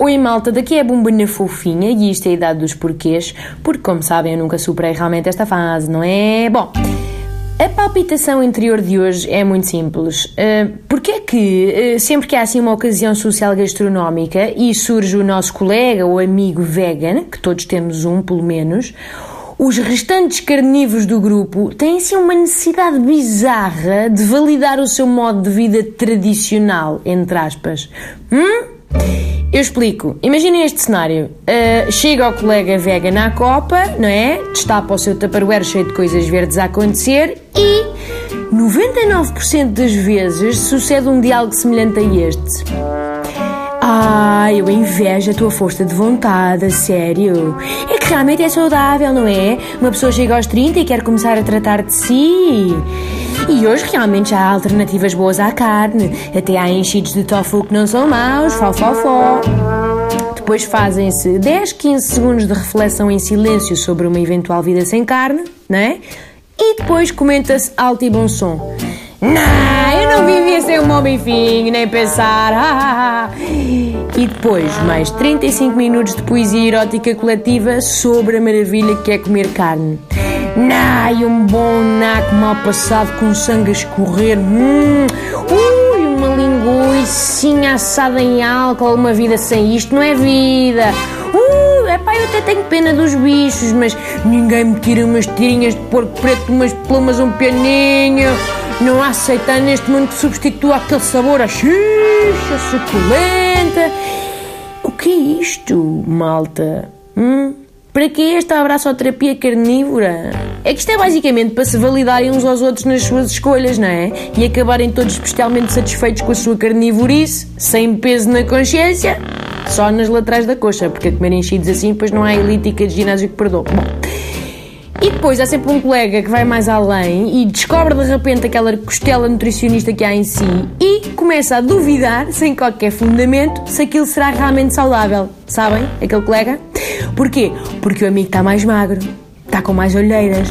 Oi malta, daqui é a Bumbana Fofinha e isto é a idade dos porquês, porque como sabem eu nunca superei realmente esta fase, não é? Bom, a palpitação interior de hoje é muito simples. Uh, Porquê é que uh, sempre que há assim uma ocasião social gastronómica e surge o nosso colega ou amigo vegan, que todos temos um pelo menos, os restantes carnívoros do grupo têm assim uma necessidade bizarra de validar o seu modo de vida tradicional, entre aspas. Hum? Eu explico. Imaginem este cenário. Uh, chega o colega vegan à copa, não é? Destapa o seu tupperware cheio de coisas verdes a acontecer e 99% das vezes sucede um diálogo semelhante a este. Ah, eu invejo a tua força de vontade, sério. É que realmente é saudável, não é? Uma pessoa chega aos 30 e quer começar a tratar de si. E hoje realmente já há alternativas boas à carne. Até há enchidos de tofu que não são maus, fó, fó, fó. Depois fazem-se 10, 15 segundos de reflexão em silêncio sobre uma eventual vida sem carne, não é? E depois comenta-se alto e bom som. Não, eu não vivia sem um homem bifinho, nem pensar. E depois, mais 35 minutos de poesia erótica coletiva sobre a maravilha que é comer carne. Não, e um bom naco mal passado com sangue a escorrer. Hum, ui, uma linguiça assada em álcool. Uma vida sem isto não é vida. Uh, epá, eu até tenho pena dos bichos, mas ninguém me tira umas tirinhas de porco preto, umas plumas, um pianinho. Não há aceitar neste mundo que substitua aquele sabor a xixa, suculenta. O que é isto, malta? Hum? Para que esta abraçoterapia carnívora? É que isto é basicamente para se validarem uns aos outros nas suas escolhas, não é? E acabarem todos especialmente satisfeitos com a sua carnivorice, sem peso na consciência, só nas laterais da coxa, porque a comer enchidos assim, pois não há elítica de ginásio que perdoa. Bom, e depois há sempre um colega que vai mais além e descobre de repente aquela costela nutricionista que há em si e começa a duvidar, sem qualquer fundamento, se aquilo será realmente saudável. Sabem? Aquele colega? Porquê? Porque o amigo está mais magro, está com mais olheiras.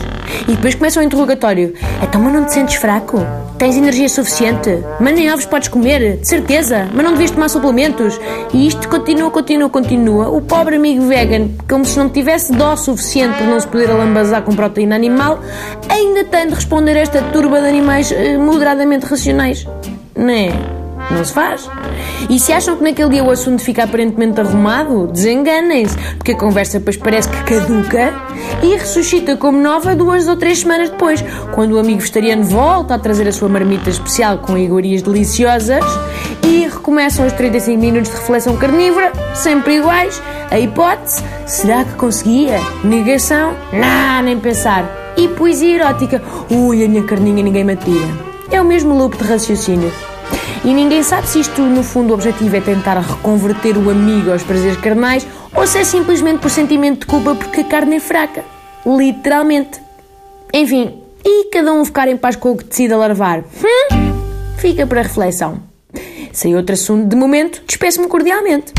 E depois começa o interrogatório. Então, mas não te sentes fraco? Tens energia suficiente? Mas nem ovos podes comer, de certeza. Mas não devias tomar suplementos. E isto continua, continua, continua. O pobre amigo vegan, como se não tivesse dó suficiente para não se poder alambazar com proteína animal, ainda tem de responder a esta turba de animais eh, moderadamente racionais. Não é? Não se faz. E se acham que naquele dia o assunto fica aparentemente arrumado, desenganem-se, porque a conversa depois parece que caduca e ressuscita como nova duas ou três semanas depois, quando o amigo vegetariano volta a trazer a sua marmita especial com iguarias deliciosas e recomeçam os 35 minutos de reflexão carnívora, sempre iguais. A hipótese, será que conseguia? Negação? Não, nem pensar. E poesia erótica? Ui, a minha carninha ninguém me atira. É o mesmo loop de raciocínio. E ninguém sabe se isto, no fundo, o objetivo é tentar reconverter o amigo aos prazeres carnais ou se é simplesmente por sentimento de culpa porque a carne é fraca. Literalmente. Enfim, e cada um ficar em paz com o que decida larvar? Hum? Fica para reflexão. Sem outro assunto de momento, despeço-me cordialmente.